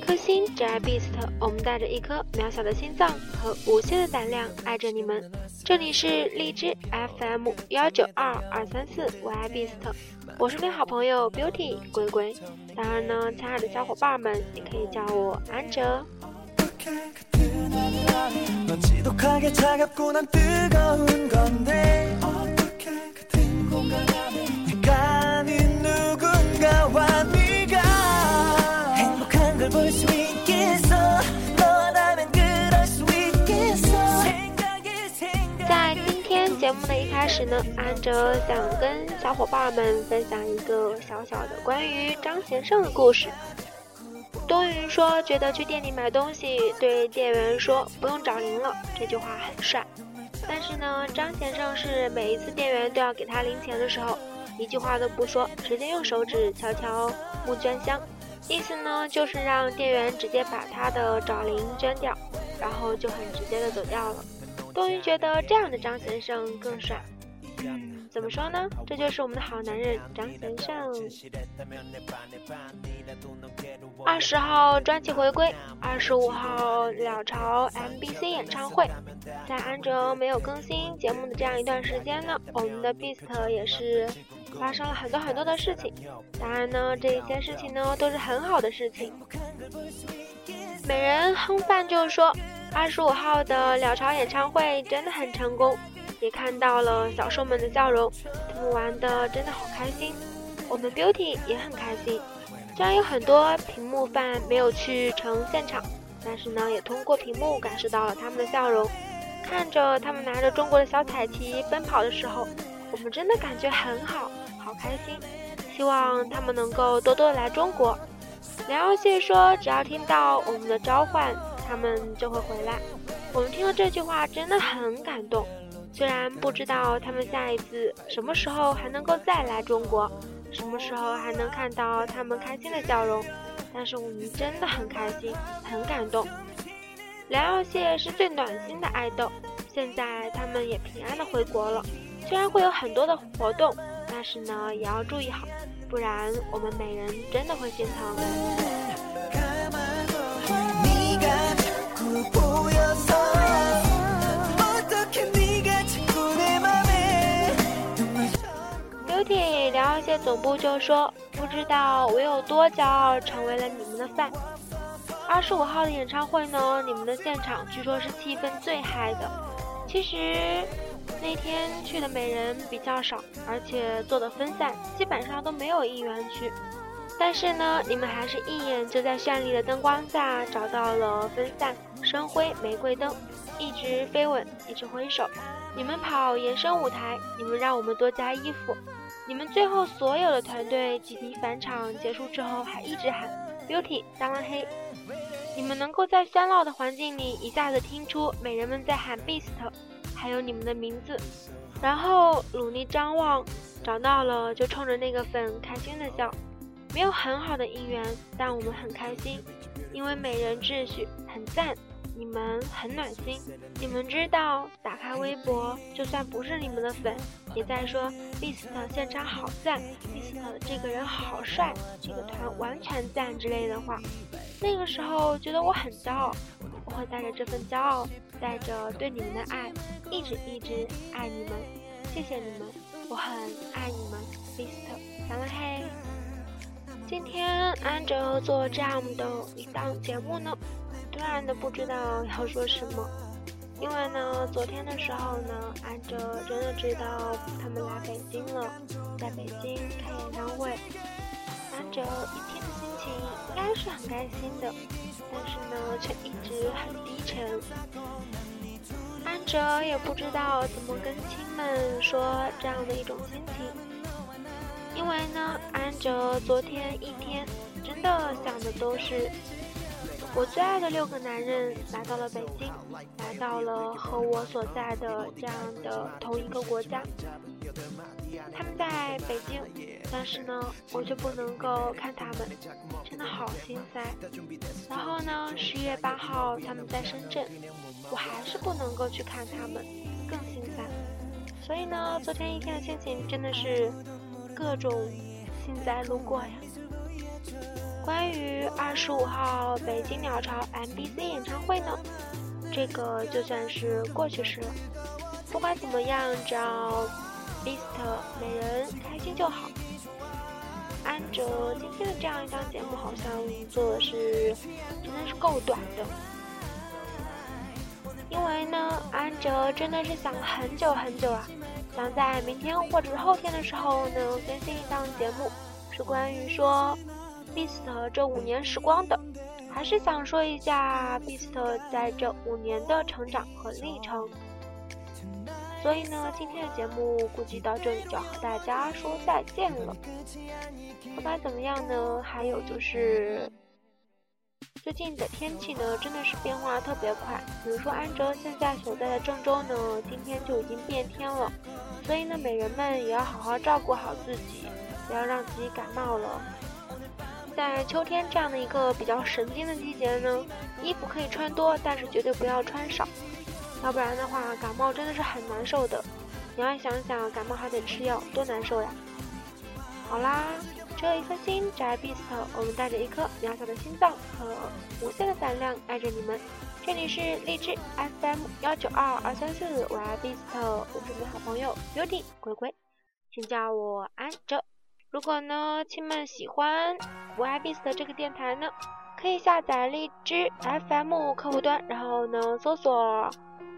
颗心，只爱 Beast。我们带着一颗渺小的心脏和无限的胆量，爱着你们。这里是荔枝 FM 幺九二二三四，我爱 Beast。我是你好朋友 Beauty 龟龟。当然呢，亲爱的小伙伴们，也可以叫我安哲。在今天节目的一开始呢，安哲想跟小伙伴们分享一个小小的关于张贤胜的故事。多云说觉得去店里买东西，对店员说不用找零了，这句话很帅。但是呢，张先生是每一次店员都要给他零钱的时候，一句话都不说，直接用手指敲敲募捐箱，意思呢就是让店员直接把他的找零捐掉，然后就很直接的走掉了。冬云觉得这样的张先生更帅。怎么说呢？这就是我们的好男人张先生。二十号专辑回归，二十五号鸟巢 MBC 演唱会。在安卓没有更新节目的这样一段时间呢，我们的 Beast 也是发生了很多很多的事情。当然呢，这一些事情呢都是很好的事情。美人哼饭就说，二十五号的鸟巢演唱会真的很成功。也看到了小兽们的笑容，他们玩的真的好开心。我们 Beauty 也很开心。虽然有很多屏幕饭没有去成现场，但是呢，也通过屏幕感受到了他们的笑容。看着他们拿着中国的小彩旗奔跑的时候，我们真的感觉很好，好开心。希望他们能够多多来中国。梁耀谢说：“只要听到我们的召唤，他们就会回来。”我们听了这句话，真的很感动。虽然不知道他们下一次什么时候还能够再来中国，什么时候还能看到他们开心的笑容，但是我们真的很开心，很感动。梁耀谢是最暖心的爱豆，现在他们也平安的回国了。虽然会有很多的活动，但是呢也要注意好，不然我们每人真的会心疼。聊些总部就说：“不知道我有多骄傲，成为了你们的饭。”二十五号的演唱会呢？你们的现场据说是气氛最嗨的。其实那天去的美人比较少，而且做的分散，基本上都没有应援区。但是呢，你们还是一眼就在绚丽的灯光下找到了分散深灰玫瑰灯，一直飞吻，一直挥手。你们跑延伸舞台，你们让我们多加衣服。你们最后所有的团队集体返场结束之后，还一直喊 “Beauty 当然黑”。你们能够在喧闹的环境里一下子听出美人们在喊 “Beast”，还有你们的名字，然后努力张望，找到了就冲着那个粉开心的笑。没有很好的姻缘，但我们很开心，因为美人秩序很赞。你们很暖心，你们知道，打开微博，就算不是你们的粉，也在说 Beast 现场好赞，Beast 这个人好帅，这个团完全赞之类的话。那个时候觉得我很骄傲，我会带着这份骄傲，带着对你们的爱，一直一直爱你们。谢谢你们，我很爱你们，Beast，咱们嘿。今天安哲做这样的一档节目呢。突然的不知道要说什么，因为呢，昨天的时候呢，安哲真的知道他们来北京了，在北京开演唱会。安哲一天情应该是很开心的，但是呢，却一直很低沉。安哲也不知道怎么跟亲们说这样的一种心情，因为呢，安哲昨天一天真的想的都是。我最爱的六个男人来到了北京，来到了和我所在的这样的同一个国家。他们在北京，但是呢，我却不能够看他们，真的好心塞。然后呢，十一月八号他们在深圳，我还是不能够去看他们，更心塞。所以呢，昨天一天的心情真的是各种幸灾乐祸呀。关于二十五号北京鸟巢 MBC 演唱会呢，这个就算是过去式了。不管怎么样，只要 Beast 美人开心就好。安哲今天的这样一档节目，好像做的是真的是够短的。因为呢，安哲真的是想了很久很久啊，想在明天或者是后天的时候呢更新一档节目，是关于说 Beast 这五年时光的，还是想说一下 Beast 在这五年的成长和历程。所以呢，今天的节目估计到这里就要和大家说再见了。不管怎么样呢，还有就是。最近的天气呢，真的是变化特别快。比如说安哲现在所在的郑州呢，今天就已经变天了。所以呢，美人们也要好好照顾好自己，不要让自己感冒了。在秋天这样的一个比较神经的季节呢，衣服可以穿多，但是绝对不要穿少，要不然的话感冒真的是很难受的。你要想想，感冒还得吃药，多难受呀！好啦。只有一颗心，宅 Beast，我们带着一颗渺小的心脏和无限的胆量爱着你们。这里是荔枝 FM 幺九二二三四，我爱 Beast，我是你的好朋友 Beauty 鬼鬼，请叫我安哲。如果呢，亲们喜欢我爱 Beast 这个电台呢，可以下载荔枝 FM 客户端，然后呢搜索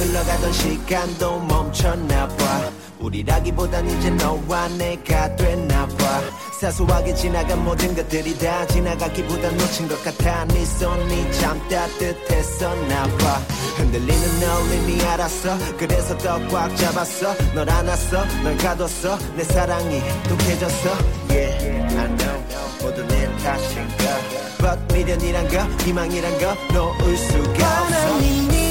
시간도 멈췄나봐. 우리라기보단 이제 너와 내가 됐나봐. 사소하게 지나간 모든 것들이 다 지나가기보단 놓친 것 같아. 네 손이 참 따뜻했었나봐. 흔들리는 널 이미 알았어. 그래서 더 꽉 잡았어. 널 안았어. 널 가뒀어. 내 사랑이 독해졌어. Yeah I know. 모두 내 탓인가. But 미련이란 거 희망이란 거 놓을 수가 없어